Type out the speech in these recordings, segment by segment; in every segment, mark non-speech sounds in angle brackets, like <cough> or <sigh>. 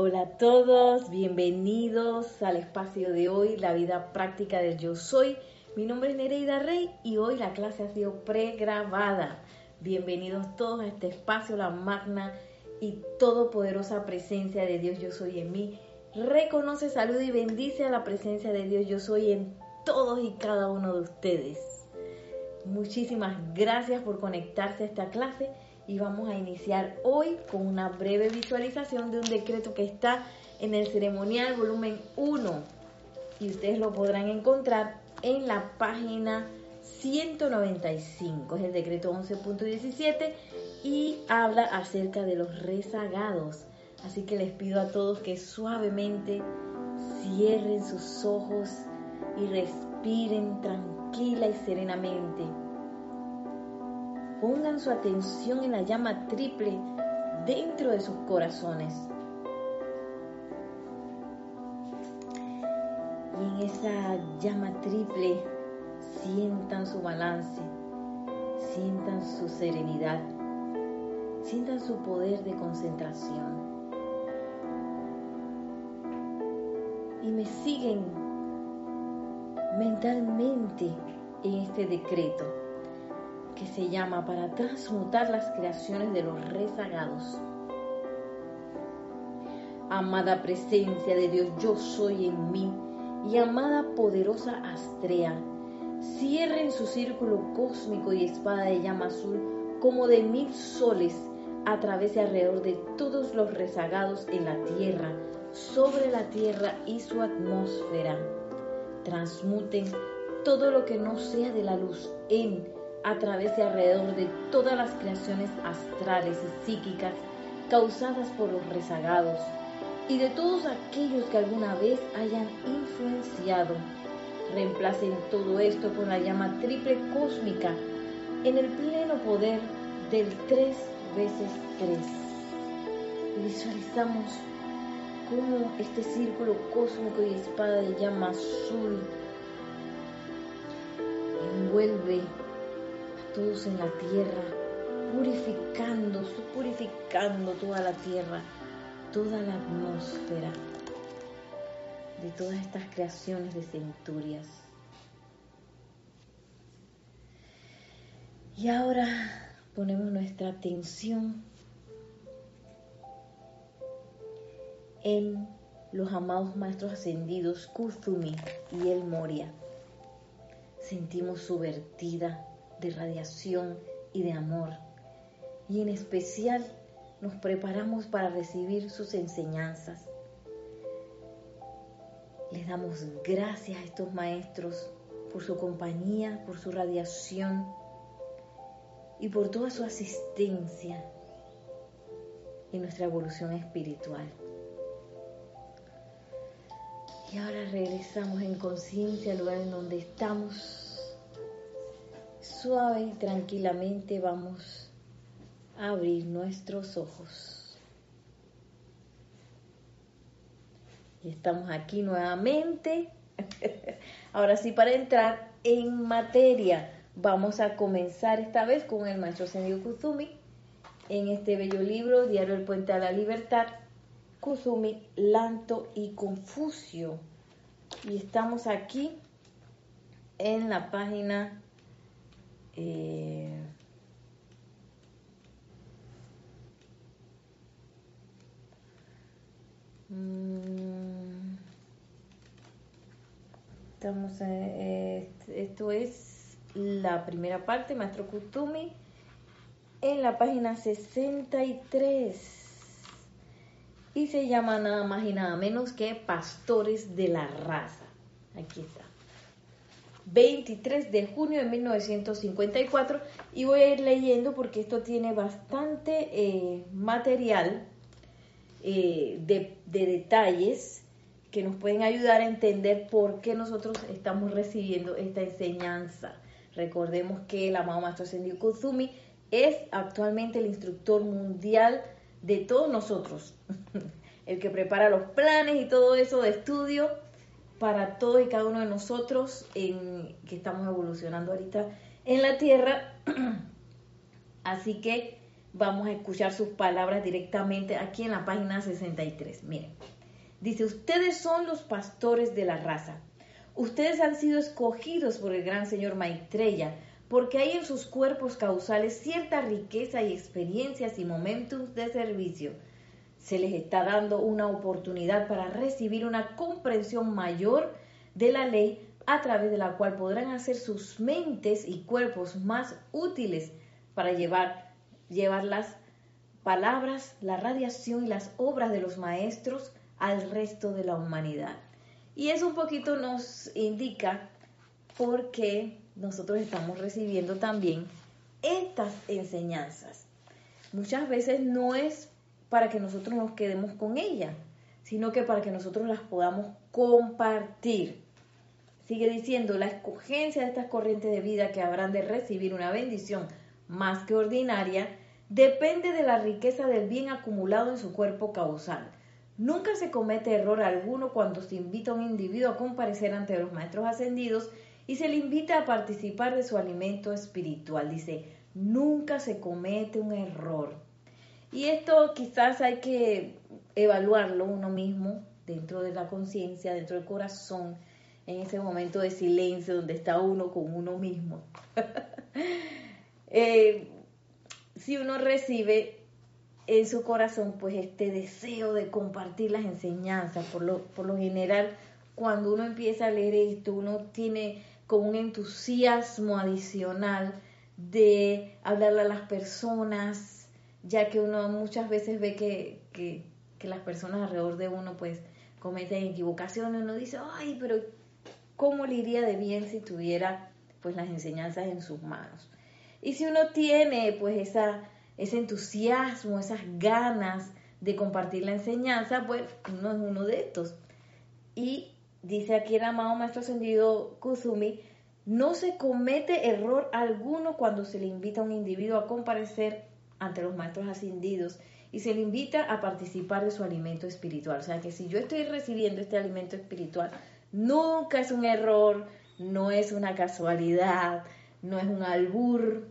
Hola a todos, bienvenidos al espacio de hoy, la vida práctica del yo soy. Mi nombre es Nereida Rey y hoy la clase ha sido pregrabada. Bienvenidos todos a este espacio, la magna y todopoderosa presencia de Dios yo soy en mí. Reconoce, saluda y bendice a la presencia de Dios yo soy en todos y cada uno de ustedes. Muchísimas gracias por conectarse a esta clase y vamos a iniciar hoy con una breve visualización de un decreto que está en el ceremonial volumen 1 y ustedes lo podrán encontrar en la página 195, es el decreto 11.17 y habla acerca de los rezagados. Así que les pido a todos que suavemente cierren sus ojos y respiren tranquila y serenamente pongan su atención en la llama triple dentro de sus corazones. Y en esa llama triple sientan su balance, sientan su serenidad, sientan su poder de concentración. Y me siguen mentalmente en este decreto que se llama para transmutar las creaciones de los rezagados. Amada presencia de Dios, yo soy en mí y amada poderosa Astrea, cierren su círculo cósmico y espada de llama azul como de mil soles a través y alrededor de todos los rezagados en la tierra, sobre la tierra y su atmósfera. Transmuten todo lo que no sea de la luz en a través y alrededor de todas las creaciones astrales y psíquicas causadas por los rezagados y de todos aquellos que alguna vez hayan influenciado. Reemplacen todo esto con la llama triple cósmica en el pleno poder del tres veces tres. Visualizamos cómo este círculo cósmico y espada de llama azul envuelve todos en la tierra, purificando, purificando toda la tierra, toda la atmósfera de todas estas creaciones de centurias. Y ahora ponemos nuestra atención en los amados maestros ascendidos Kuzumi y el Moria. Sentimos su vertida de radiación y de amor. Y en especial nos preparamos para recibir sus enseñanzas. Les damos gracias a estos maestros por su compañía, por su radiación y por toda su asistencia en nuestra evolución espiritual. Y ahora regresamos en conciencia al lugar en donde estamos suave y tranquilamente vamos a abrir nuestros ojos. Y estamos aquí nuevamente. <laughs> Ahora sí, para entrar en materia, vamos a comenzar esta vez con el maestro Sendio Kuzumi en este bello libro, Diario El Puente a la Libertad, Kuzumi, Lanto y Confucio. Y estamos aquí en la página eh, mm, estamos eh, esto es la primera parte, Maestro Kutumi, en la página 63 y se llama nada más y nada menos que Pastores de la Raza. Aquí está. 23 de junio de 1954 y voy a ir leyendo porque esto tiene bastante eh, material eh, de, detalles que nos pueden ayudar a entender por qué nosotros estamos recibiendo esta enseñanza. Recordemos que el amado Maestro Sendio Kuzumi es actualmente el instructor mundial de todos nosotros, <laughs> el que prepara los planes y todo eso de estudio para todos y cada uno de nosotros en, que estamos evolucionando ahorita en la Tierra. <clears throat> Así que vamos a escuchar sus palabras directamente aquí en la página 63. Miren, dice, ustedes son los pastores de la raza. Ustedes han sido escogidos por el gran Señor Maitreya, porque hay en sus cuerpos causales cierta riqueza y experiencias y momentos de servicio. Se les está dando una oportunidad para recibir una comprensión mayor de la ley a través de la cual podrán hacer sus mentes y cuerpos más útiles para llevar, llevar las palabras, la radiación y las obras de los maestros al resto de la humanidad. Y eso un poquito nos indica por qué nosotros estamos recibiendo también estas enseñanzas. Muchas veces no es para que nosotros nos quedemos con ellas, sino que para que nosotros las podamos compartir. Sigue diciendo, la escogencia de estas corrientes de vida que habrán de recibir una bendición más que ordinaria depende de la riqueza del bien acumulado en su cuerpo causal. Nunca se comete error alguno cuando se invita a un individuo a comparecer ante los maestros ascendidos y se le invita a participar de su alimento espiritual. Dice, nunca se comete un error. Y esto quizás hay que evaluarlo uno mismo dentro de la conciencia, dentro del corazón, en ese momento de silencio donde está uno con uno mismo. <laughs> Eh, si uno recibe en su corazón pues este deseo de compartir las enseñanzas, por lo, por lo general cuando uno empieza a leer esto, uno tiene como un entusiasmo adicional de hablarle a las personas, ya que uno muchas veces ve que, que, que las personas alrededor de uno pues cometen equivocaciones, uno dice, ay, pero cómo le iría de bien si tuviera pues las enseñanzas en sus manos. Y si uno tiene pues esa, ese entusiasmo, esas ganas de compartir la enseñanza, pues uno es uno de estos. Y dice aquí el amado Maestro Ascendido Kuzumi, no se comete error alguno cuando se le invita a un individuo a comparecer ante los maestros ascendidos y se le invita a participar de su alimento espiritual. O sea que si yo estoy recibiendo este alimento espiritual, Nunca es un error, no es una casualidad, no es un albur.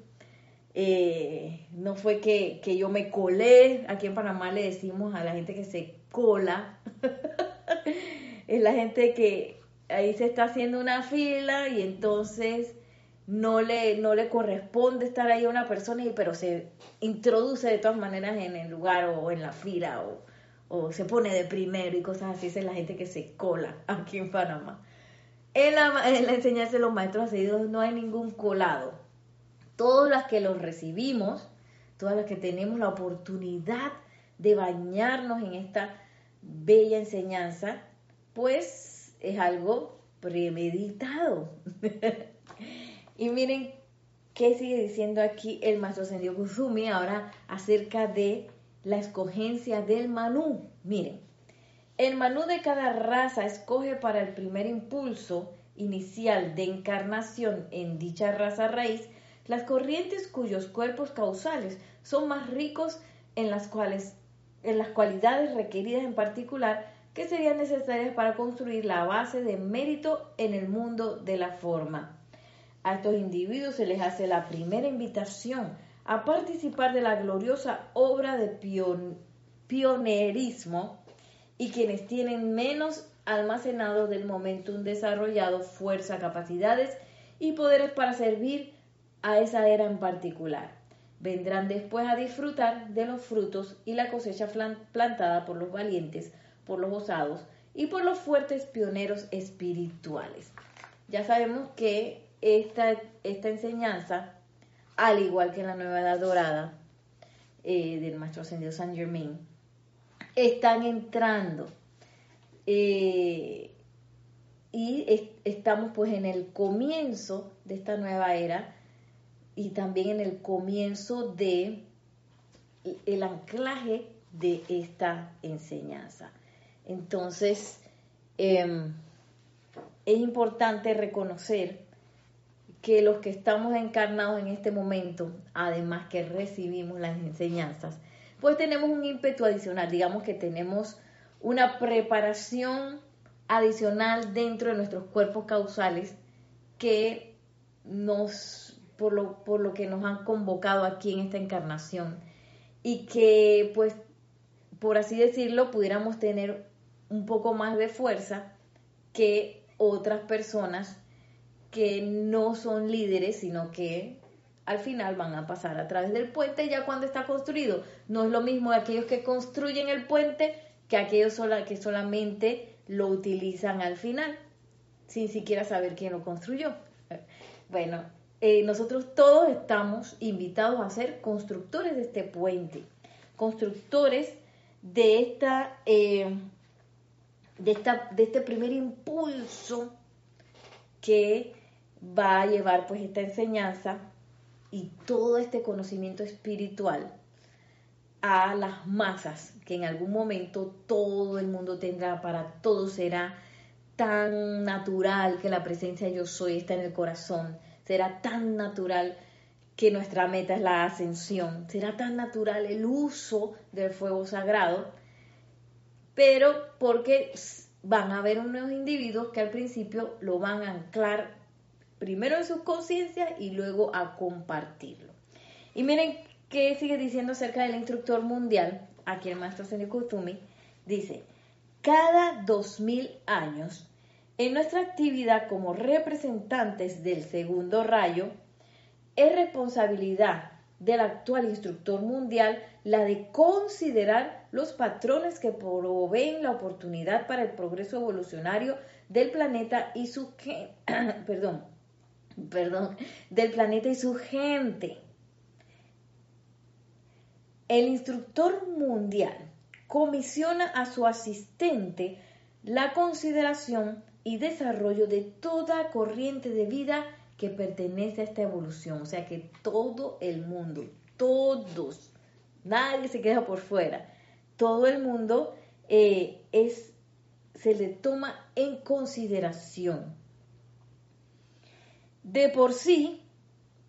Eh, no fue que, yo me colé, aquí en Panamá le decimos a la gente que se cola, <laughs> es la gente que ahí se está haciendo una fila y entonces no le, no le corresponde estar ahí a una persona, pero se introduce de todas maneras en el lugar o en la fila o, o se pone de primero y cosas así, es la gente que se cola aquí en Panamá. En la, en la enseñanza de los maestros ascendidos no hay ningún colado. Todas las que los recibimos, todas las que tenemos la oportunidad de bañarnos en esta bella enseñanza, pues es algo premeditado. <laughs> y miren qué sigue diciendo aquí el maestro ascendido Kusumi ahora acerca de la escogencia del manú. Miren, el manú de cada raza escoge para el primer impulso inicial de encarnación en dicha raza raíz las corrientes cuyos cuerpos causales son más ricos en las cuales en las cualidades requeridas en particular que serían necesarias para construir la base de mérito en el mundo de la forma. A estos individuos se les hace la primera invitación a participar de la gloriosa obra de pionerismo y quienes tienen menos almacenado del momentum desarrollado fuerza, capacidades y poderes para servir a esa era en particular. Vendrán después a disfrutar de los frutos y la cosecha plantada por los valientes, por los osados y por los fuertes pioneros espirituales. Ya sabemos que esta, esta enseñanza al igual que la nueva edad dorada eh, del maestro ascendido San Germain, están entrando. Eh, y estamos pues en el comienzo de esta nueva era y también en el comienzo de el anclaje de esta enseñanza. Entonces, em, es importante reconocer que los que estamos encarnados en este momento, además que recibimos las enseñanzas, pues tenemos un ímpetu adicional, digamos que tenemos una preparación adicional dentro de nuestros cuerpos causales que nos, por lo, por lo que nos han convocado aquí en esta encarnación, y que pues por así decirlo pudiéramos tener un poco más de fuerza que otras personas que no son líderes, sino que al final van a pasar a través del puente ya cuando está construido. No es lo mismo aquellos que construyen el puente que aquellos que solamente lo utilizan al final, sin siquiera saber quién lo construyó. Bueno, eh, nosotros todos estamos invitados a ser constructores de este puente, constructores de esta, eh, de esta, de este primer impulso que va a llevar pues esta enseñanza y todo este conocimiento espiritual a las masas que en algún momento todo el mundo tendrá, para todo será tan natural que la presencia yo soy está en el corazón, será tan natural que nuestra meta es la ascensión, será tan natural el uso del fuego sagrado, pero porque van a haber unos individuos que al principio lo van a anclar primero en sus conciencias y luego a compartirlo. Y miren qué sigue diciendo acerca del instructor mundial, aquí el maestro Senyo Kuzumi, dice, cada dos mil años, en nuestra actividad como representantes del segundo rayo, es responsabilidad del actual instructor mundial la de considerar los patrones que proveen la oportunidad para el progreso evolucionario del planeta y su <clears throat> perdón, <laughs> perdón, del planeta y su gente. El instructor mundial comisiona a su asistente la consideración y desarrollo de toda corriente de vida que pertenece a esta evolución. O sea que todo el mundo, todos, nadie se queda por fuera. Todo el mundo eh, es, se le toma en consideración. De por sí,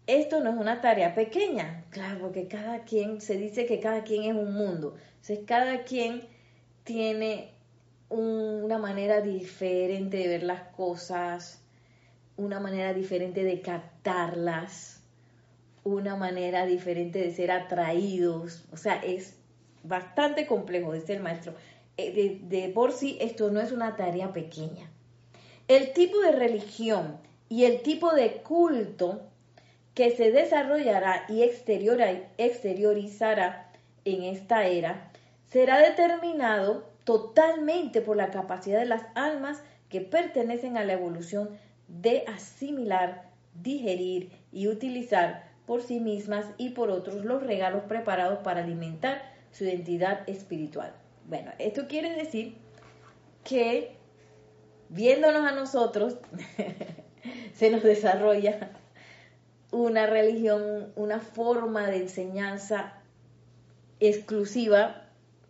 esto no es una tarea pequeña, claro, porque cada quien, se dice que cada quien es un mundo. Entonces, cada quien tiene una manera diferente de ver las cosas, una manera diferente de captarlas, una manera diferente de ser atraídos. O sea, es bastante complejo, dice el maestro. Eh, de, de por sí, esto no es una tarea pequeña. El tipo de religión y el tipo de culto que se desarrollará y exteriorizará en esta era será determinado totalmente por la capacidad de las almas que pertenecen a la evolución de asimilar, digerir y utilizar por sí mismas y por otros los regalos preparados para alimentar su identidad espiritual. Bueno, esto quiere decir que viéndonos a nosotros, <laughs> se nos desarrolla una religión, una forma de enseñanza exclusiva,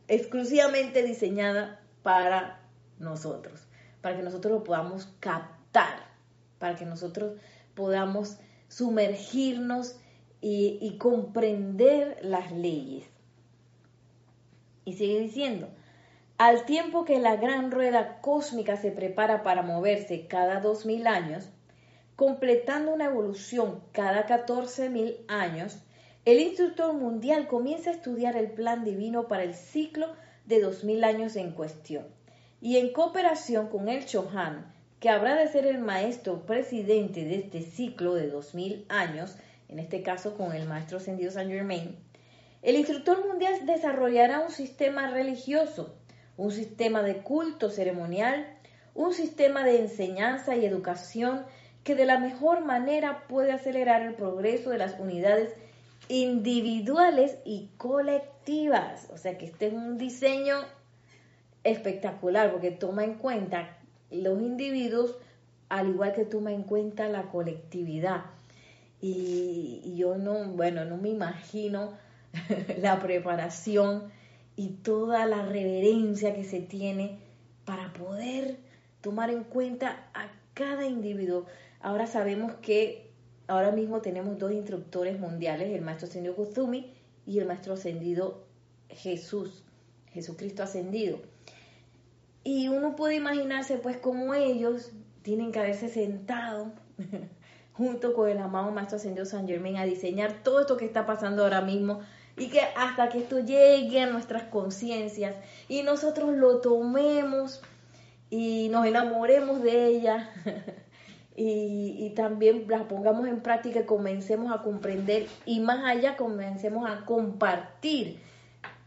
exclusivamente diseñada para nosotros, para que nosotros lo podamos captar, para que nosotros podamos sumergirnos y, y comprender las leyes. Y sigue diciendo, al tiempo que la gran rueda cósmica se prepara para moverse cada dos mil años, completando una evolución cada 14.000 años, el instructor mundial comienza a estudiar el plan divino para el ciclo de 2.000 años en cuestión. Y en cooperación con el Chohan, que habrá de ser el maestro presidente de este ciclo de 2.000 años, en este caso con el maestro ascendido Saint Germain, el instructor mundial desarrollará un sistema religioso, un sistema de culto ceremonial, un sistema de enseñanza y educación que de la mejor manera puede acelerar el progreso de las unidades individuales y colectivas. O sea que este es un diseño espectacular porque toma en cuenta los individuos al igual que toma en cuenta la colectividad. Y, yo no, bueno, no me imagino <laughs> la preparación y toda la reverencia que se tiene para poder tomar en cuenta a cada individuo. Ahora sabemos que ahora mismo tenemos dos instructores mundiales, el maestro ascendido Kuzumi y el maestro ascendido Jesús, Jesucristo ascendido. Y uno puede imaginarse pues cómo ellos tienen que haberse sentado <laughs> junto con el amado maestro ascendido San Germain a diseñar todo esto que está pasando ahora mismo y que hasta que esto llegue a nuestras conciencias y nosotros lo tomemos y nos enamoremos de ella <laughs> y, también la pongamos en práctica comencemos a comprender y más allá comencemos a compartir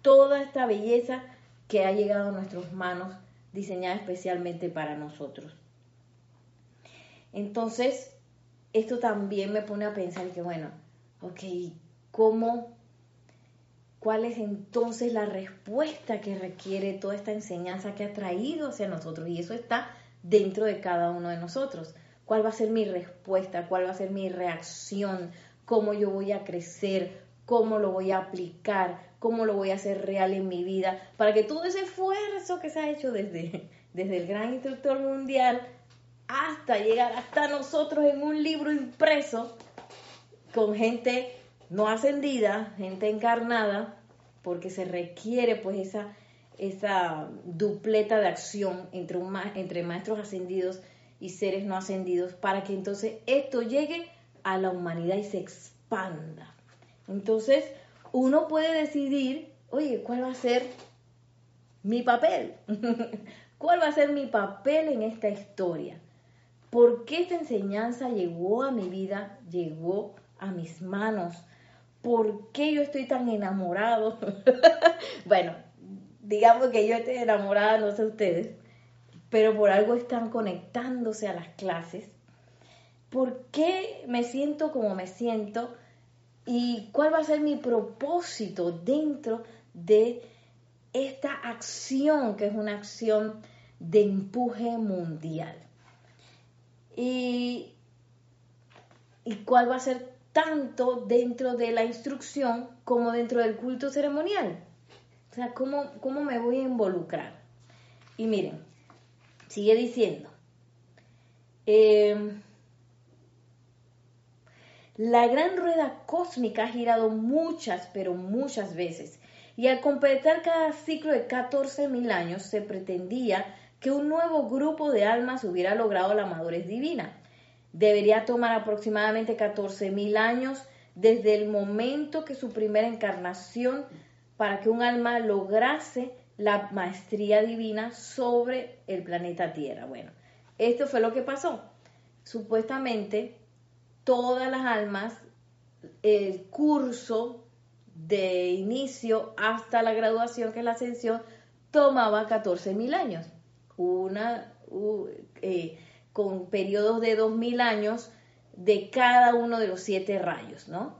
toda esta belleza que ha llegado a nuestras manos diseñada especialmente para nosotros. Entonces, esto también me pone a pensar que, bueno, ok, ¿cómo, cuál es entonces la respuesta que requiere toda esta enseñanza que ha traído hacia nosotros? Y eso está dentro de cada uno de nosotros. ¿Cuál va a ser mi respuesta? ¿Cuál va a ser mi reacción? ¿Cómo yo voy a crecer? ¿Cómo lo voy a aplicar? ¿Cómo lo voy a hacer real en mi vida? Para que todo ese esfuerzo que se ha hecho desde, <laughs> desde el gran instructor mundial hasta llegar hasta nosotros en un libro impreso con gente no ascendida, gente encarnada, porque se requiere pues esa, esa dupleta de acción entre, entre maestros ascendidos y seres no ascendidos para que entonces esto llegue a la humanidad y se expanda. Entonces, uno puede decidir, oye, ¿cuál va a ser mi papel? <laughs> ¿Cuál va a ser mi papel en esta historia? ¿Por qué esta enseñanza llegó a mi vida, llegó a mis manos? ¿Por qué yo estoy tan enamorado? <laughs> bueno, digamos que yo estoy enamorada, no sé ustedes, pero por algo están conectándose a las clases. ¿Por qué me siento como me siento? ¿Y cuál va a ser mi propósito dentro de esta acción, que es una acción de empuje mundial? y, cuál va a ser tanto dentro de la instrucción como dentro del culto ceremonial. O sea, ¿cómo, cómo me voy a involucrar? Y miren, sigue diciendo, em, la gran rueda cósmica ha girado muchas, pero muchas veces, y al completar cada ciclo de 14.000 años se pretendía que un nuevo grupo de almas hubiera logrado la madurez divina. Debería tomar aproximadamente 14.000 años desde el momento que su primera encarnación para que un alma lograse la maestría divina sobre el planeta Tierra. Bueno, esto fue lo que pasó. Supuestamente todas las almas, el curso de inicio hasta la graduación, que es la ascensión, tomaba 14.000 años una, eh, con periodos de 2000 años de cada uno de los siete rayos, ¿no?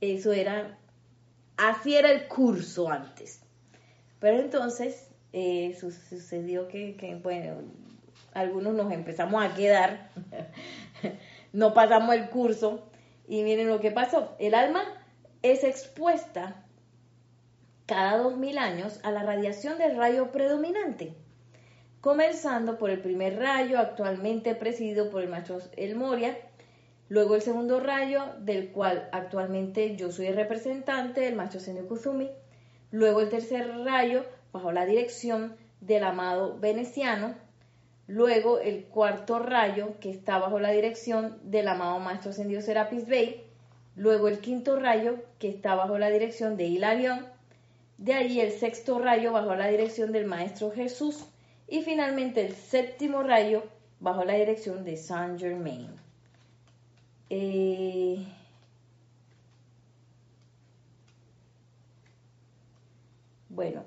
Eso era, así era el curso antes. Pero entonces eh, sucedió que, bueno, algunos nos empezamos a quedar, <laughs> no pasamos el curso y miren lo que pasó. El alma es expuesta cada 2000 años a la radiación del rayo predominante comenzando por el primer rayo, actualmente presidido por el maestro El Moria, luego el segundo rayo, del cual actualmente yo soy el representante, el maestro Senyo Kuzumi, luego el tercer rayo, bajo la dirección del amado veneciano, luego el cuarto rayo, que está bajo la dirección del amado maestro Sendio Serapis Bey, luego el quinto rayo, que está bajo la dirección de Hilarión, de ahí el sexto rayo bajo la dirección del maestro Jesús, y finalmente el séptimo rayo bajo la dirección de Saint Germain. Eh, bueno,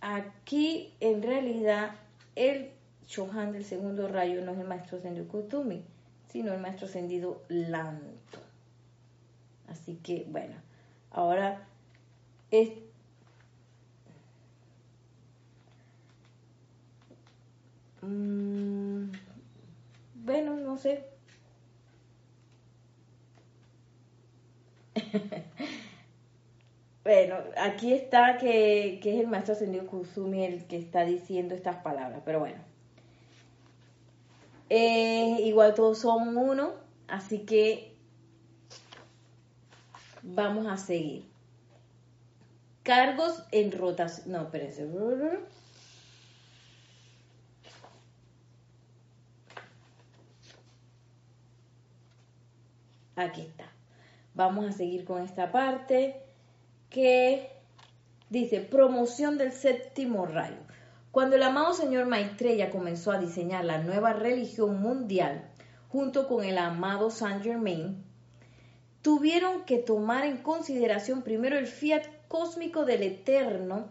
aquí en realidad el Shohan del segundo rayo no es el maestro ascendido Kutumi, sino el maestro ascendido Lanto. Así que, bueno, ahora es Mm, bueno, no sé. <laughs> bueno, aquí está que, es el maestro ascendido Kusumi el que está diciendo estas palabras, pero bueno. Igual todos son uno, así que vamos a seguir. Cargos en rotación. No, espérense. Aquí está. Vamos a seguir con esta parte. Que dice promoción del séptimo rayo. Cuando el amado señor Maitreya comenzó a diseñar la nueva religión mundial, junto con el amado Saint Germain, tuvieron que tomar en consideración primero el fiat cósmico del Eterno,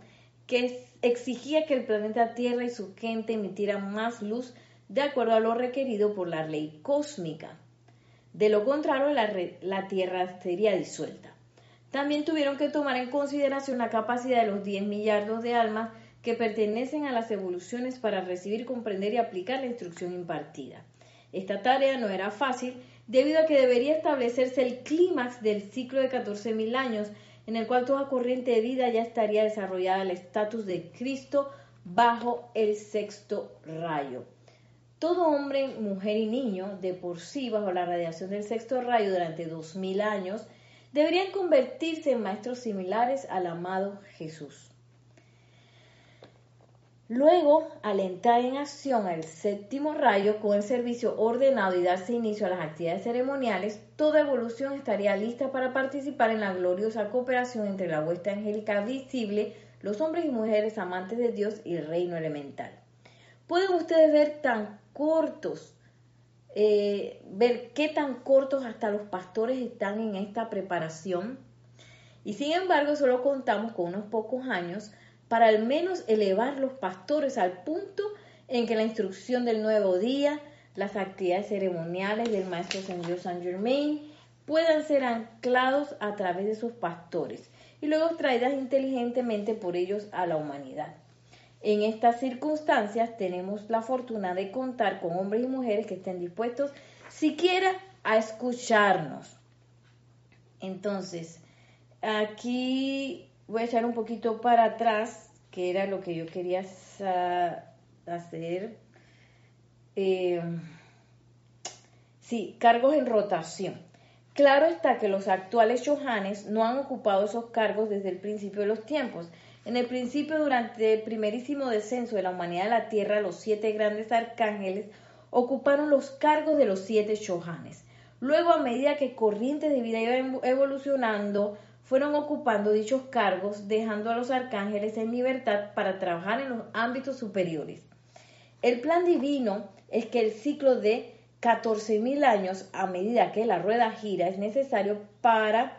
que exigía que el planeta Tierra y su gente emitieran más luz de acuerdo a lo requerido por la ley cósmica. De lo contrario, la, la Tierra sería disuelta. También tuvieron que tomar en consideración la capacidad de los 10 millardos de almas que pertenecen a las evoluciones para recibir, comprender y aplicar la instrucción impartida. Esta tarea no era fácil debido a que debería establecerse el clímax del ciclo de 14.000 años en el cual toda corriente de vida ya estaría desarrollada al estatus de Cristo bajo el sexto rayo. Todo hombre, mujer y niño, de por sí bajo la radiación del sexto rayo durante 2.000 años, deberían convertirse en maestros similares al amado Jesús. Luego, al entrar en acción el séptimo rayo con el servicio ordenado y darse inicio a las actividades ceremoniales, toda evolución estaría lista para participar en la gloriosa cooperación entre la huesta angélica visible, los hombres y mujeres amantes de Dios y el reino elemental. Pueden ustedes ver tan cortos, eh, ver qué tan cortos hasta los pastores están en esta preparación. Y sin embargo, solo contamos con unos pocos años para al menos elevar los pastores al punto en que la instrucción del nuevo día, las actividades ceremoniales del Maestro Señor Saint Germain puedan ser anclados a través de sus pastores y luego traídas inteligentemente por ellos a la humanidad. En estas circunstancias tenemos la fortuna de contar con hombres y mujeres que estén dispuestos siquiera a escucharnos. Entonces, aquí voy a echar un poquito para atrás, que era lo que yo quería hacer. Eh, sí, cargos en rotación. Claro está que los actuales Johanes no han ocupado esos cargos desde el principio de los tiempos. En el principio, durante el primerísimo descenso de la humanidad a la tierra, los siete grandes arcángeles ocuparon los cargos de los siete Johanes. Luego, a medida que corrientes de vida iban evolucionando, fueron ocupando dichos cargos, dejando a los arcángeles en libertad para trabajar en los ámbitos superiores. El plan divino es que el ciclo de 14.000 años, a medida que la rueda gira, es necesario para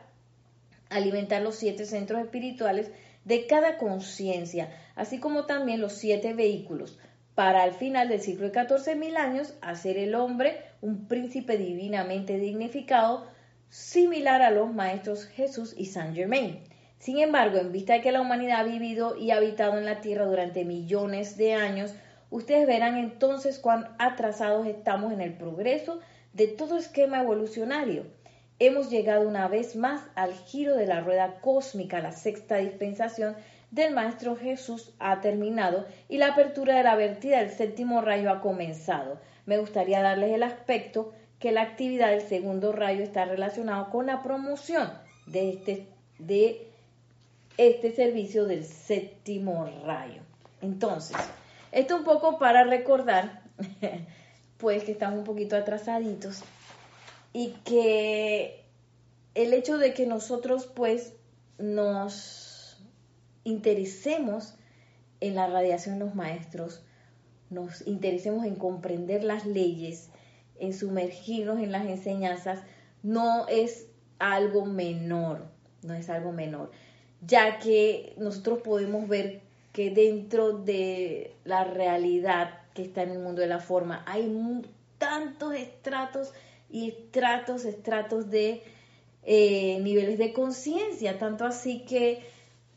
alimentar los siete centros espirituales de cada conciencia, así como también los siete vehículos, para al final del ciclo de 14.000 años hacer el hombre un príncipe divinamente dignificado, similar a los maestros Jesús y Saint Germain. Sin embargo, en vista de que la humanidad ha vivido y habitado en la Tierra durante millones de años, ustedes verán entonces cuán atrasados estamos en el progreso de todo esquema evolucionario. Hemos llegado una vez más al giro de la rueda cósmica, la sexta dispensación del Maestro Jesús ha terminado y la apertura de la vertida del séptimo rayo ha comenzado. Me gustaría darles el aspecto que la actividad del segundo rayo está relacionado con la promoción de este, de este servicio del séptimo rayo. Entonces, esto un poco para recordar, <laughs> pues que estamos un poquito atrasaditos y que el hecho de que nosotros pues nos interesemos en la radiación de los maestros, nos interesemos en comprender las leyes, en sumergirnos en las enseñanzas, no es algo menor, no es algo menor, ya que nosotros podemos ver que dentro de la realidad que está en el mundo de la forma hay tantos estratos y estratos, estratos de eh, niveles de conciencia, tanto así que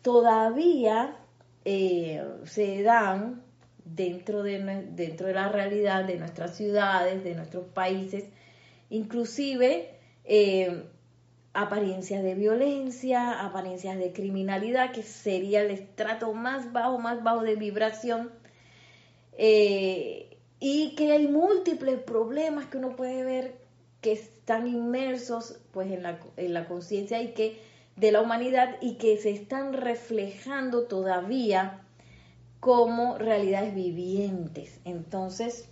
todavía eh, se dan dentro de, dentro de la realidad de nuestras ciudades, de nuestros países, inclusive eh, apariencias de violencia, apariencias de criminalidad, que sería el estrato más bajo, más bajo de vibración, y que hay múltiples problemas que uno puede ver que están inmersos pues en la, en la conciencia y que de la humanidad y que se están reflejando todavía como realidades vivientes. Entonces,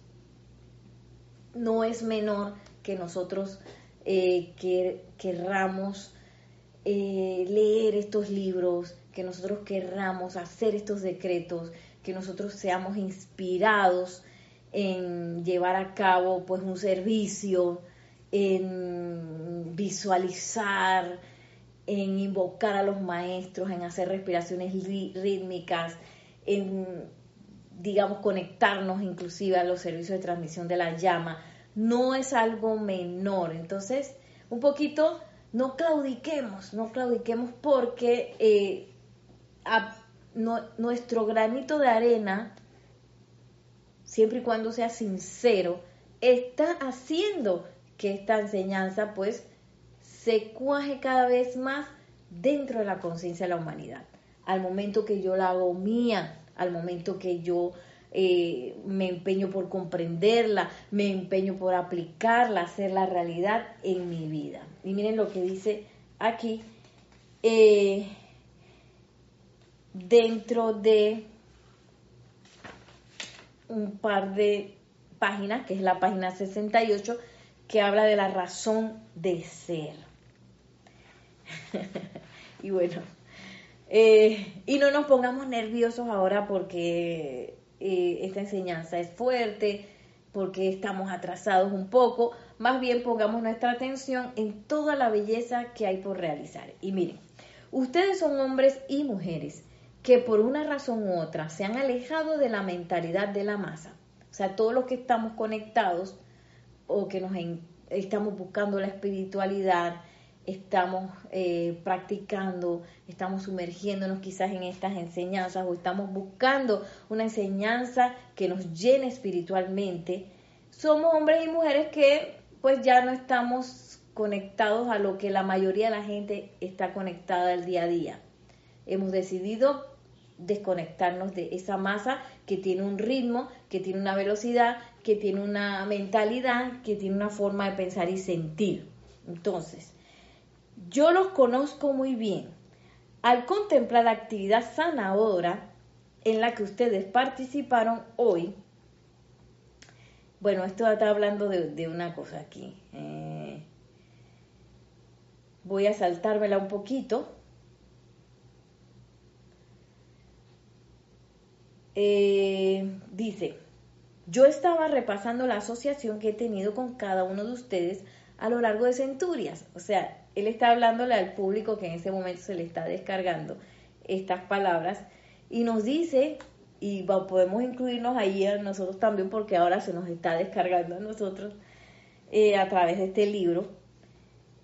no es menor que nosotros eh, querramos eh, leer estos libros, que nosotros querramos hacer estos decretos, que nosotros seamos inspirados en llevar a cabo pues un servicio, en visualizar, en invocar a los maestros, en hacer respiraciones rítmicas, en digamos conectarnos inclusive a los servicios de transmisión de la llama, no es algo menor. Entonces, un poquito, no claudiquemos, no claudiquemos porque eh, nuestro granito de arena, siempre y cuando sea sincero, está haciendo que esta enseñanza pues se cuaje cada vez más dentro de la conciencia de la humanidad. Al momento que yo la hago mía, al momento que yo eh, me empeño por comprenderla, me empeño por aplicarla, hacerla realidad en mi vida. Y miren lo que dice aquí, eh, dentro de un par de páginas, que es la página 68, que habla de la razón de ser. <laughs> y bueno, eh, y no nos pongamos nerviosos ahora porque eh, esta enseñanza es fuerte, porque estamos atrasados un poco, más bien pongamos nuestra atención en toda la belleza que hay por realizar. Y miren, ustedes son hombres y mujeres que por una razón u otra se han alejado de la mentalidad de la masa. O sea, todos los que estamos conectados o que nos estamos buscando la espiritualidad, estamos eh, practicando, estamos sumergiéndonos quizás en estas enseñanzas o estamos buscando una enseñanza que nos llene espiritualmente, somos hombres y mujeres que pues ya no estamos conectados a lo que la mayoría de la gente está conectada el día a día. Hemos decidido desconectarnos de esa masa que tiene un ritmo, que tiene una velocidad, que tiene una mentalidad, que tiene una forma de pensar y sentir. Entonces, yo los conozco muy bien. Al contemplar la actividad sanadora en la que ustedes participaron hoy, bueno, esto está hablando de, una cosa aquí. Eh, voy a saltármela un poquito. Eh, dice, yo estaba repasando la asociación que he tenido con cada uno de ustedes a lo largo de centurias. O sea, él está hablándole al público que en ese momento se le está descargando estas palabras y nos dice, y podemos incluirnos ahí a nosotros también porque ahora se nos está descargando a nosotros eh, a través de este libro,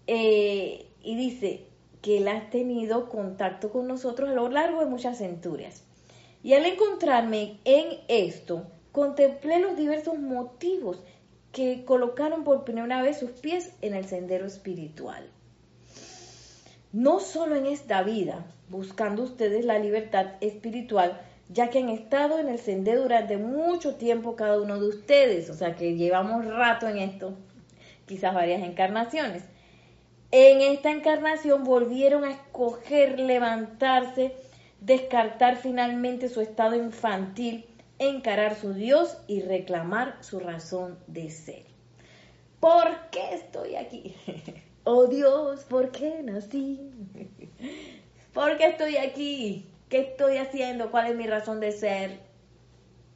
eh, y dice que él ha tenido contacto con nosotros a lo largo de muchas centurias. Y al encontrarme en esto, contemplé los diversos motivos que colocaron por primera vez sus pies en el sendero espiritual. No solo en esta vida, buscando ustedes la libertad espiritual, ya que han estado en el sendero durante mucho tiempo cada uno de ustedes, o sea que llevamos rato en esto, quizás varias encarnaciones. En esta encarnación volvieron a escoger levantarse, descartar finalmente su estado infantil encarar su Dios y reclamar su razón de ser. ¿Por qué estoy aquí? <laughs> Oh Dios, ¿por qué nací? <laughs> ¿Por qué estoy aquí? ¿Qué estoy haciendo? ¿Cuál es mi razón de ser?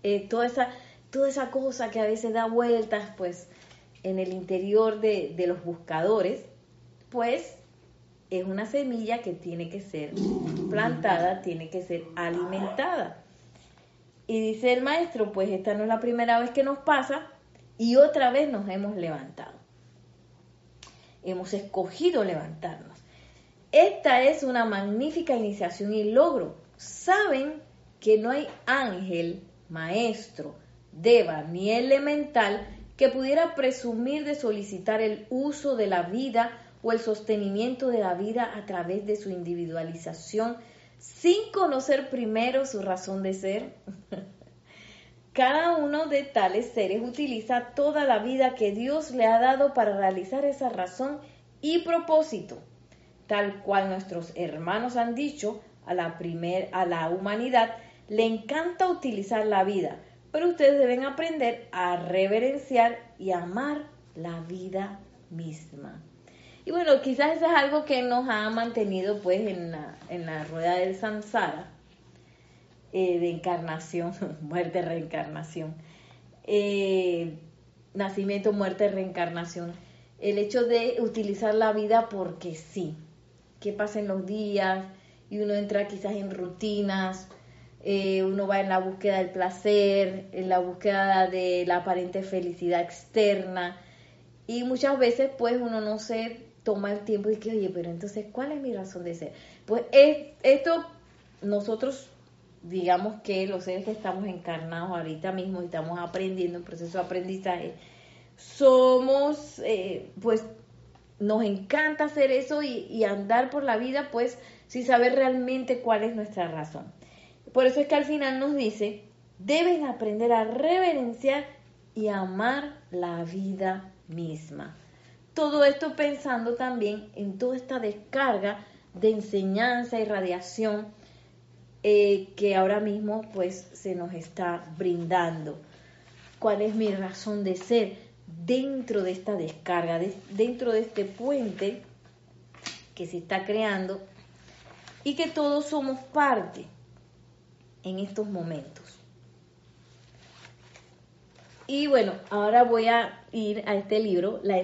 Eh, toda, esa, toda esa cosa que a veces da vueltas pues en el interior de, de los buscadores, pues es una semilla que tiene que ser plantada, tiene que ser alimentada. Y dice el maestro, pues esta no es la primera vez que nos pasa y otra vez nos hemos levantado. Hemos escogido levantarnos. Esta es una magnífica iniciación y logro. Saben que no hay ángel, maestro, deva ni elemental que pudiera presumir de solicitar el uso de la vida o el sostenimiento de la vida a través de su individualización sin conocer primero su razón de ser. <laughs> Cada uno de tales seres utiliza toda la vida que Dios le ha dado para realizar esa razón y propósito, tal cual nuestros hermanos han dicho a la, primer, a la humanidad, le encanta utilizar la vida, pero ustedes deben aprender a reverenciar y amar la vida misma. Y bueno, quizás eso es algo que nos ha mantenido pues en la, en la rueda del samsara, eh, de encarnación, <laughs> muerte, reencarnación, eh, nacimiento, muerte, reencarnación. El hecho de utilizar la vida porque sí, que pasen los días y uno entra quizás en rutinas, eh, uno va en la búsqueda del placer, en la búsqueda de la aparente felicidad externa y muchas veces pues uno no se toma el tiempo y que, oye, pero entonces, ¿cuál es mi razón de ser? Pues es, esto nosotros digamos que los seres que estamos encarnados ahorita mismo y estamos aprendiendo en proceso de aprendizaje, somos, eh, pues nos encanta hacer eso y, y, andar por la vida, pues sin saber realmente cuál es nuestra razón. Por eso es que al final nos dice, deben aprender a reverenciar y amar la vida misma. Todo esto pensando también en toda esta descarga de enseñanza y radiación eh, que ahora mismo pues se nos está brindando. ¿Cuál es mi razón de ser dentro de esta descarga, dentro de este puente que se está creando y que todos somos parte? en estos momentos. Y bueno, ahora voy a ir a este libro, La,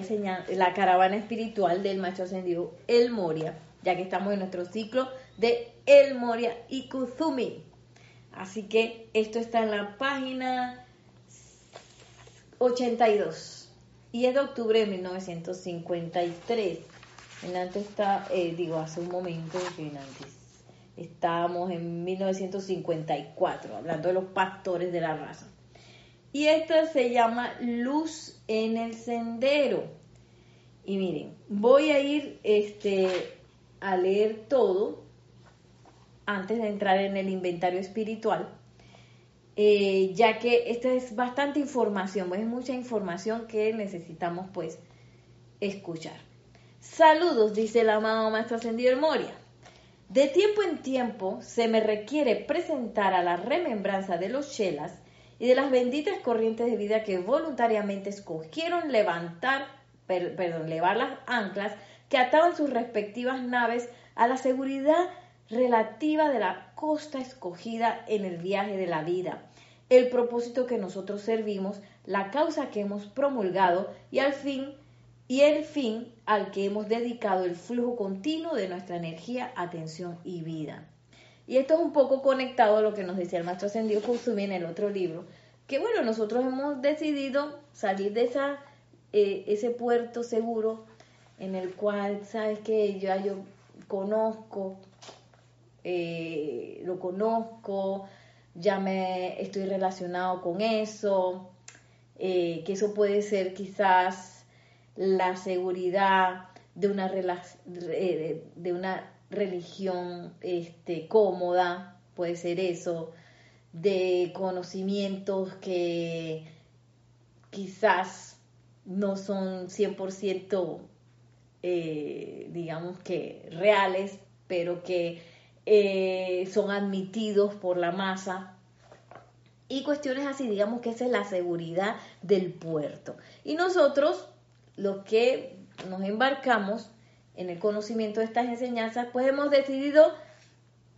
la caravana espiritual del macho ascendido El Moria, ya que estamos en nuestro ciclo de El Moria y Kuzumi. Así que esto está en la página 82 y es de octubre de 1953. En antes está, eh, digo, hace un momento, en antes Estábamos en 1954, hablando de los pastores de la raza. Y esta se llama Luz en el Sendero. Y miren, voy a ir este, a leer todo antes de entrar en el inventario espiritual, eh, ya que esta es bastante información, es mucha información que necesitamos pues escuchar. Saludos, dice el amado Maestro Ascendido Moria. De tiempo en tiempo se me requiere presentar a la remembranza de los chelas y de las benditas corrientes de vida que voluntariamente escogieron levantar, perdón, levar las anclas que ataban sus respectivas naves a la seguridad relativa de la costa escogida en el viaje de la vida, el propósito que nosotros servimos, la causa que hemos promulgado y al fin y el fin al que hemos dedicado el flujo continuo de nuestra energía, atención y vida. Y esto es un poco conectado a lo que nos decía el maestro ascendido Kusumi en el otro libro, que bueno, nosotros hemos decidido salir de esa, eh, ese puerto seguro en el cual, sabes que yo, yo conozco, eh, lo conozco, ya me estoy relacionado con eso, eh, que eso puede ser quizás la seguridad de una, de una religión este, cómoda, puede ser eso, de conocimientos que quizás no son 100% eh, digamos que reales, pero que eh, son admitidos por la masa. Y cuestiones así, digamos que esa es la seguridad del puerto. Y nosotros los que nos embarcamos en el conocimiento de estas enseñanzas, pues hemos decidido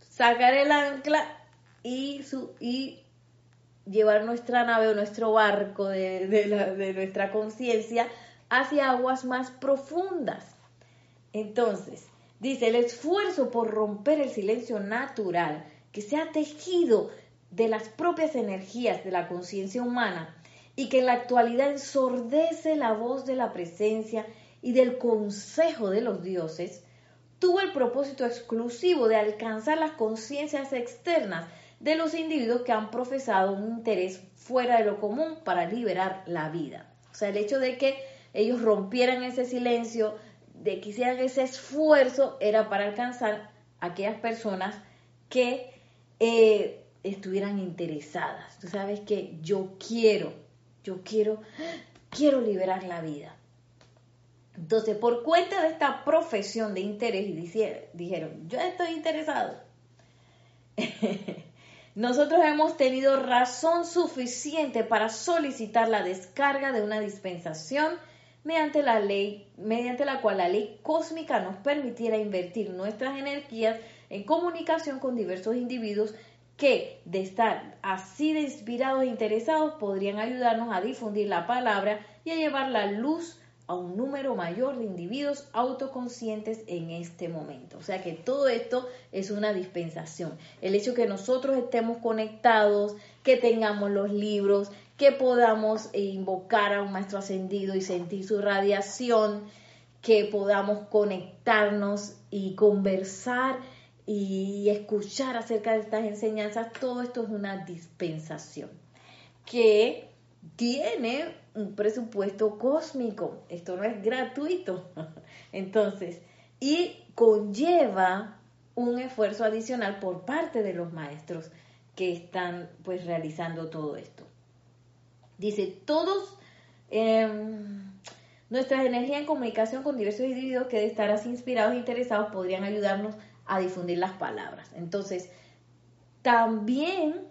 sacar el ancla y, su, y llevar nuestra nave o nuestro barco de, de nuestra conciencia hacia aguas más profundas. Entonces, dice, el esfuerzo por romper el silencio natural que se ha tejido de las propias energías de la conciencia humana y que en la actualidad ensordece la voz de la presencia y del consejo de los dioses, tuvo el propósito exclusivo de alcanzar las conciencias externas de los individuos que han profesado un interés fuera de lo común para liberar la vida. O sea, el hecho de que ellos rompieran ese silencio, de que hicieran ese esfuerzo, era para alcanzar a aquellas personas que eh, estuvieran interesadas. Tú sabes que yo quiero yo quiero, quiero liberar la vida. Entonces, por cuenta de esta profesión de interés, dijeron, yo estoy interesado. <laughs> Nosotros hemos tenido razón suficiente para solicitar la descarga de una dispensación mediante la ley, mediante la cual la ley cósmica nos permitiera invertir nuestras energías en comunicación con diversos individuos que de estar así de inspirados e interesados podrían ayudarnos a difundir la palabra y a llevar la luz a un número mayor de individuos autoconscientes en este momento. O sea que todo esto es una dispensación. El hecho que nosotros estemos conectados, que tengamos los libros, que podamos invocar a un maestro ascendido y sentir su radiación, que podamos conectarnos y conversar y escuchar acerca de estas enseñanzas, todo esto es una dispensación que tiene un presupuesto cósmico. Esto no es gratuito. <laughs> Entonces, y conlleva un esfuerzo adicional por parte de los maestros que están pues realizando todo esto. Dice, todos em, nuestras energías en comunicación con diversos individuos que de estar así inspirados e interesados podrían ayudarnos a difundir las palabras. Entonces, también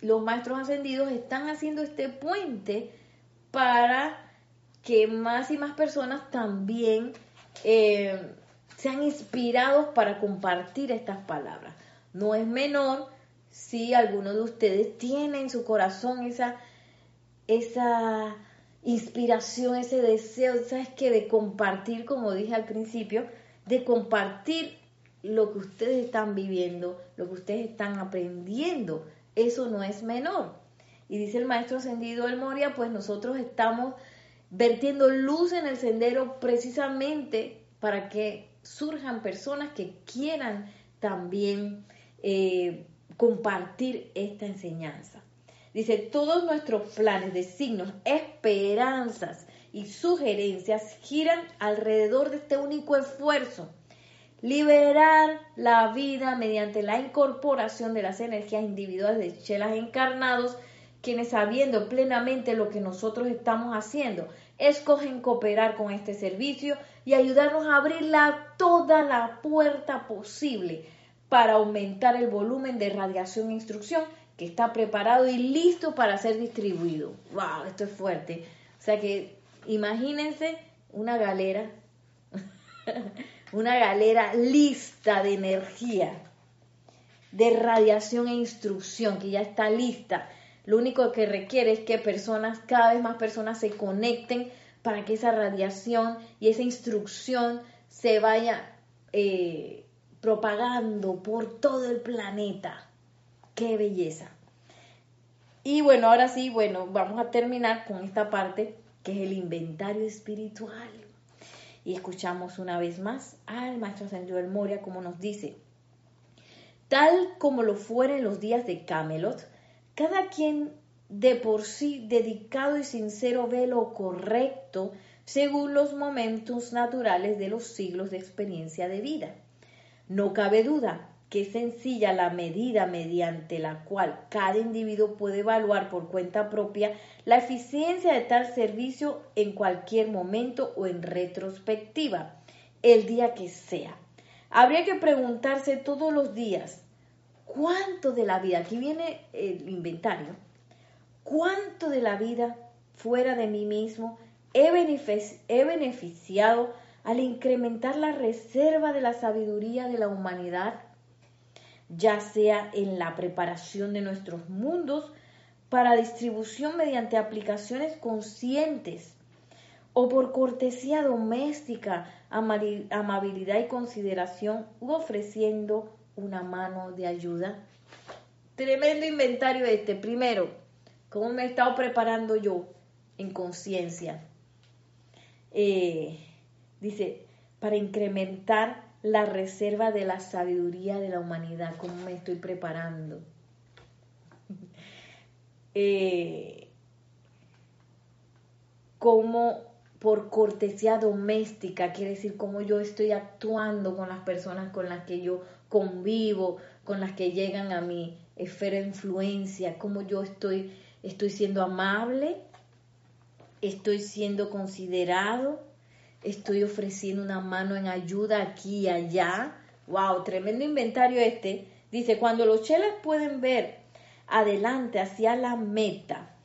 los maestros ascendidos están haciendo este puente para que más y más personas también eh, sean inspirados para compartir estas palabras. No es menor si alguno de ustedes tiene en su corazón esa, esa inspiración, ese deseo, ¿sabes qué? De compartir, como dije al principio, de compartir lo que ustedes están viviendo, lo que ustedes están aprendiendo. Eso no es menor. Y dice el maestro ascendido del Moria, pues nosotros estamos vertiendo luz en el sendero precisamente para que surjan personas que quieran también eh, compartir esta enseñanza. Dice, todos nuestros planes, de signos, esperanzas y sugerencias giran alrededor de este único esfuerzo, liberar la vida mediante la incorporación de las energías individuales de chelas encarnados quienes sabiendo plenamente lo que nosotros estamos haciendo, escogen cooperar con este servicio y ayudarnos a abrir toda la puerta posible para aumentar el volumen de radiación e instrucción que está preparado y listo para ser distribuido. ¡Wow! Esto es fuerte. O sea que imagínense una galera, <laughs> una galera lista de energía, de radiación e instrucción que ya está lista lo único que requiere es que personas, cada vez más personas se conecten para que esa radiación y esa instrucción se vaya eh, propagando por todo el planeta. ¡Qué belleza! Y bueno, ahora sí, bueno, vamos a terminar con esta parte que es el inventario espiritual. Y escuchamos una vez más al Maestro Ascendido Moria como nos dice, tal como lo fuera en los días de Camelot, cada quien de por sí dedicado y sincero ve lo correcto según los momentos naturales de los siglos de experiencia de vida. No cabe duda que es sencilla la medida mediante la cual cada individuo puede evaluar por cuenta propia la eficiencia de tal servicio en cualquier momento o en retrospectiva, el día que sea. Habría que preguntarse todos los días, ¿Cuánto de la vida, aquí viene el inventario, cuánto de la vida fuera de mí mismo he, beneficiado al incrementar la reserva de la sabiduría de la humanidad, ya sea en la preparación de nuestros mundos para distribución mediante aplicaciones conscientes o por cortesía doméstica, amabilidad y consideración u ofreciendo una mano de ayuda. Tremendo inventario este. Primero, ¿cómo me he estado preparando yo en conciencia? Eh, dice, para incrementar la reserva de la sabiduría de la humanidad, ¿cómo me estoy preparando? <laughs> eh, como por cortesía doméstica, quiere decir cómo yo estoy actuando con las personas con las que yo convivo, con las que llegan a mi esfera de influencia, cómo yo estoy, estoy siendo amable, estoy siendo considerado, estoy ofreciendo una mano en ayuda aquí y allá. Wow, tremendo inventario este. Dice, cuando los chelas pueden ver adelante hacia la meta,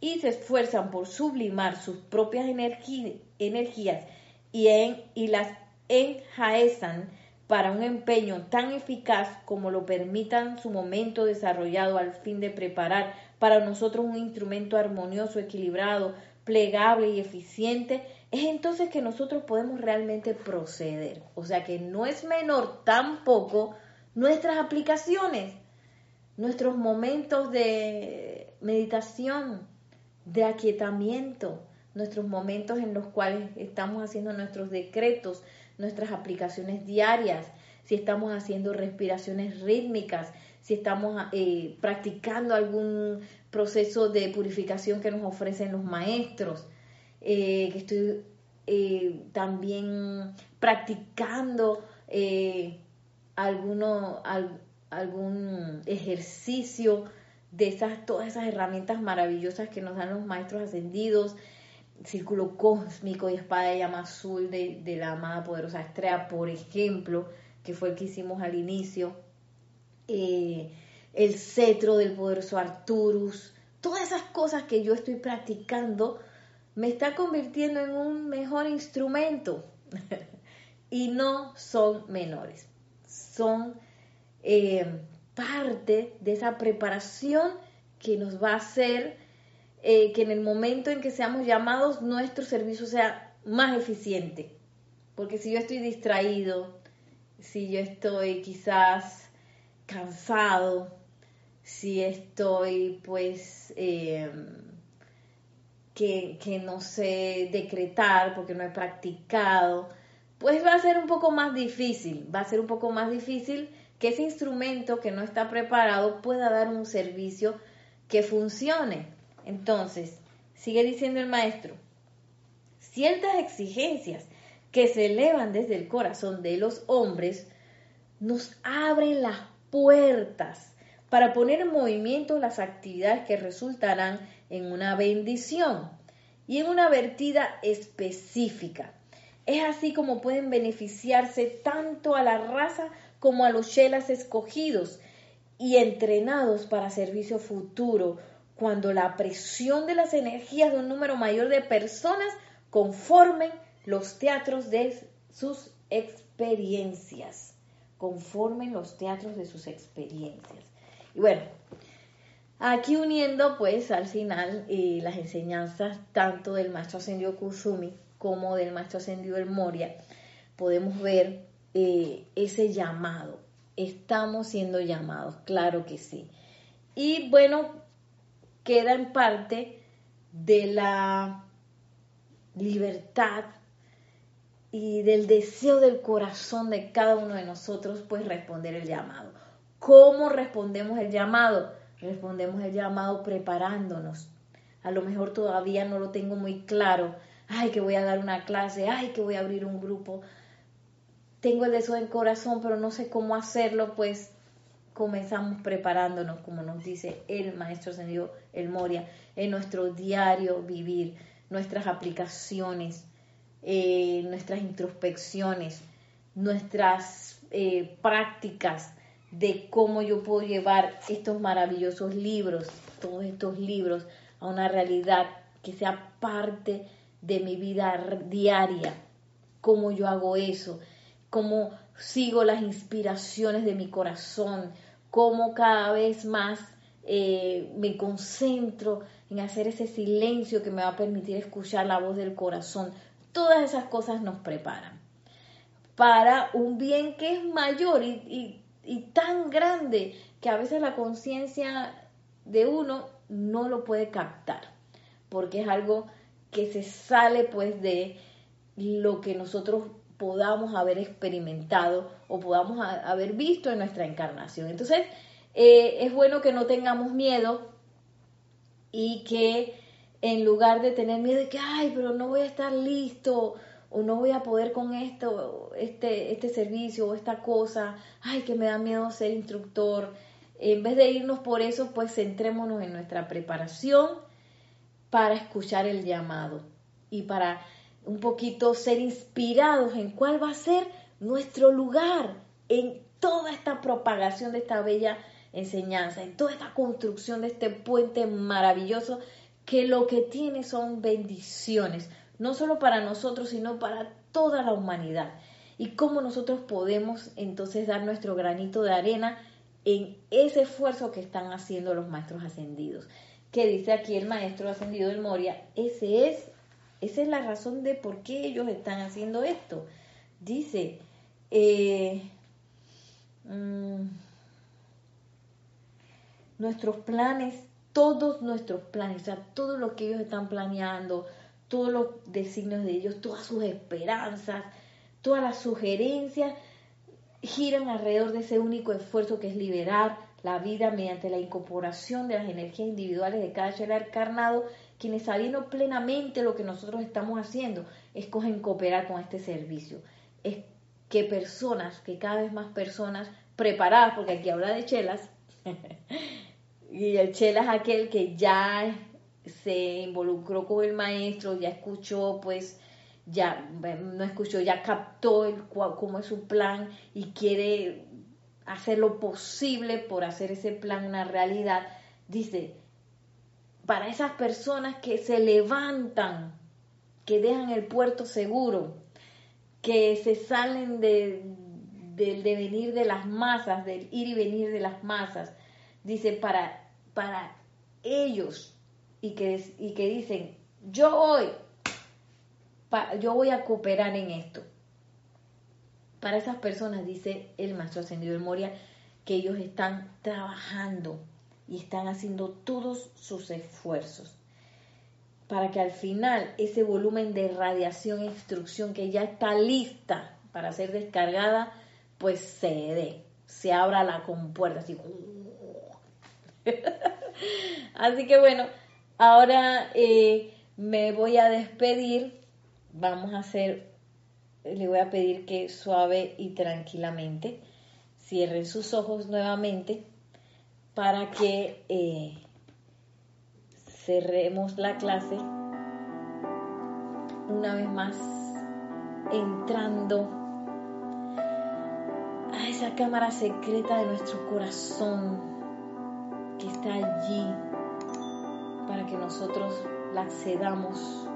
y se esfuerzan por sublimar sus propias energías y, las enjaezan para un empeño tan eficaz como lo permitan su momento desarrollado al fin de preparar para nosotros un instrumento armonioso, equilibrado, plegable y eficiente, es entonces que nosotros podemos realmente proceder. O sea que no es menor tampoco nuestras aplicaciones, nuestros momentos de meditación, de aquietamiento, nuestros momentos en los cuales estamos haciendo nuestros decretos, nuestras aplicaciones diarias, si estamos haciendo respiraciones rítmicas, si estamos eh, practicando algún proceso de purificación que nos ofrecen los maestros, eh, que estoy eh, también practicando alguno, algún ejercicio de esas, todas esas herramientas maravillosas que nos dan los maestros ascendidos, círculo cósmico y espada de llama azul de, la amada poderosa estrella, por ejemplo, que fue el que hicimos al inicio, eh, el cetro del poderoso Arturus, todas esas cosas que yo estoy practicando me está convirtiendo en un mejor instrumento. <laughs> Y no son menores, son eh, parte de esa preparación que nos va a hacer eh, que en el momento en que seamos llamados nuestro servicio sea más eficiente. Porque si yo estoy distraído, si yo estoy quizás cansado, si estoy pues em, que, que no sé decretar porque no he practicado, pues va a ser un poco más difícil, va a ser un poco más difícil que ese instrumento que no está preparado pueda dar un servicio que funcione. Entonces, sigue diciendo el maestro, ciertas exigencias que se elevan desde el corazón de los hombres nos abren las puertas para poner en movimiento las actividades que resultarán en una bendición y en una vertida específica. Es así como pueden beneficiarse tanto a la raza como a los chelas escogidos y entrenados para servicio futuro cuando la presión de las energías de un número mayor de personas conformen los teatros de sus experiencias. Conformen los teatros de sus experiencias. Y bueno, aquí uniendo pues al final eh, las enseñanzas tanto del maestro ascendido Kusumi como del maestro ascendido El Moria, podemos ver eh, ese llamado. Estamos siendo llamados, claro que sí. Y bueno, queda en parte de la libertad y del deseo del corazón de cada uno de nosotros, pues responder el llamado. ¿Cómo respondemos el llamado? Respondemos el llamado preparándonos. A lo mejor todavía no lo tengo muy claro. Ay, que voy a dar una clase, ay, que voy a abrir un grupo. Tengo el deseo del corazón, pero no sé cómo hacerlo, pues comenzamos preparándonos, como nos dice el Maestro Ascendido El Moria, en nuestro diario vivir, nuestras aplicaciones, eh, nuestras introspecciones, nuestras eh, prácticas de cómo yo puedo llevar estos maravillosos libros, todos estos libros, a una realidad que sea parte de mi vida diaria, cómo yo hago eso, cómo sigo las inspiraciones de mi corazón, cómo cada vez más eh, me concentro en hacer ese silencio que me va a permitir escuchar la voz del corazón. Todas esas cosas nos preparan para un bien que es mayor y, tan grande que a veces la conciencia de uno no lo puede captar, porque es algo que se sale pues de lo que nosotros podamos haber experimentado o podamos haber visto en nuestra encarnación. Entonces, eh, es bueno que no tengamos miedo y que en lugar de tener miedo de que, ay, pero no voy a estar listo o no voy a poder con esto, este, este servicio o esta cosa, ay, que me da miedo ser instructor, en vez de irnos por eso, pues centrémonos en nuestra preparación para escuchar el llamado y para un poquito ser inspirados en cuál va a ser nuestro lugar en toda esta propagación de esta bella enseñanza, en toda esta construcción de este puente maravilloso que lo que tiene son bendiciones, no solo para nosotros, sino para toda la humanidad. Y cómo nosotros podemos entonces dar nuestro granito de arena en ese esfuerzo que están haciendo los maestros ascendidos. Que dice aquí el maestro ascendido del Moria, ese es, esa es la razón de por qué ellos están haciendo esto. Dice, eh, mm, nuestros planes, todos nuestros planes, o sea, todo lo que ellos están planeando, todos los designios de ellos, todas sus esperanzas, todas las sugerencias, giran alrededor de ese único esfuerzo que es liberar la vida mediante la incorporación de las energías individuales de cada ser encarnado, quienes sabiendo plenamente lo que nosotros estamos haciendo, escogen cooperar con este servicio. Es que personas, que cada vez más personas preparadas, porque aquí habla de chelas, <laughs> y el chela es aquel que ya se involucró con el maestro, ya escuchó pues ya no escuchó, ya captó el, cómo es su plan y quiere hacer lo posible por hacer ese plan una realidad, dice, para esas personas que se levantan, que dejan el puerto seguro, que se salen de, del devenir de las masas, del ir y venir de las masas, dice, para, para ellos, y que, y que dicen, yo hoy yo voy a cooperar en esto. Para esas personas, dice el maestro ascendido de Moria, que ellos están trabajando y están haciendo todos sus esfuerzos para que al final ese volumen de radiación e instrucción que ya está lista para ser descargada, pues se dé, se abra la compuerta, así. <laughs> así que bueno, ahora eh, me voy a despedir vamos a hacer, le voy a pedir que suave y tranquilamente cierren sus ojos nuevamente para que eh, cerremos la clase una vez más entrando a esa cámara secreta de nuestro corazón que está allí para que nosotros la accedamos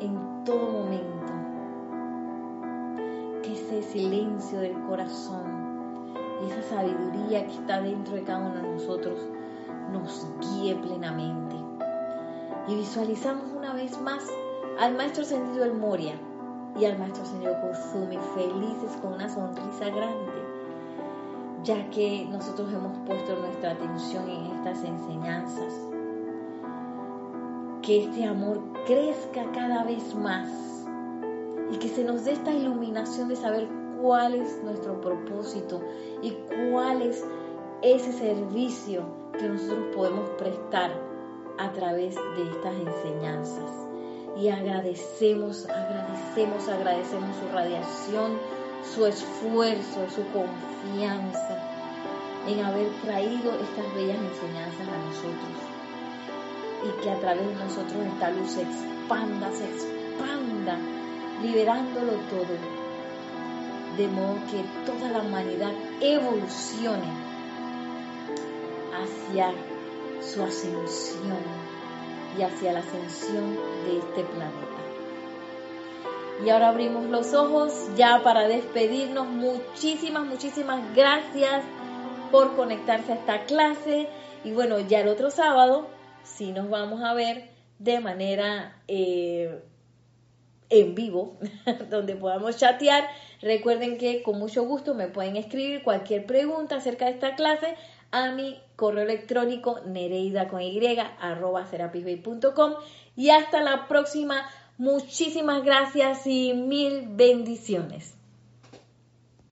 en todo momento. Que ese silencio del corazón y esa sabiduría que está dentro de cada uno de nosotros nos guíe plenamente. Y visualizamos una vez más al Maestro Sentido El Moria y al Maestro Señor Kozumi felices con una sonrisa grande, ya que nosotros hemos puesto nuestra atención en estas enseñanzas que este amor crezca cada vez más y que se nos dé esta iluminación de saber cuál es nuestro propósito y cuál es ese servicio que nosotros podemos prestar a través de estas enseñanzas. Y agradecemos, agradecemos, agradecemos su radiación, su esfuerzo, su confianza en haber traído estas bellas enseñanzas a nosotros y que a través de nosotros esta luz se expanda, se expanda, liberándolo todo, de modo que toda la humanidad evolucione hacia su ascensión y hacia la ascensión de este planeta. Y ahora abrimos los ojos ya para despedirnos. Muchísimas, muchísimas gracias por conectarse a esta clase. Y bueno, ya el otro sábado si nos vamos a ver de manera eh, en vivo, <laughs> donde podamos chatear. Recuerden que con mucho gusto me pueden escribir cualquier pregunta acerca de esta clase a mi correo electrónico nereida con y arroba y hasta la próxima. Muchísimas gracias y mil bendiciones.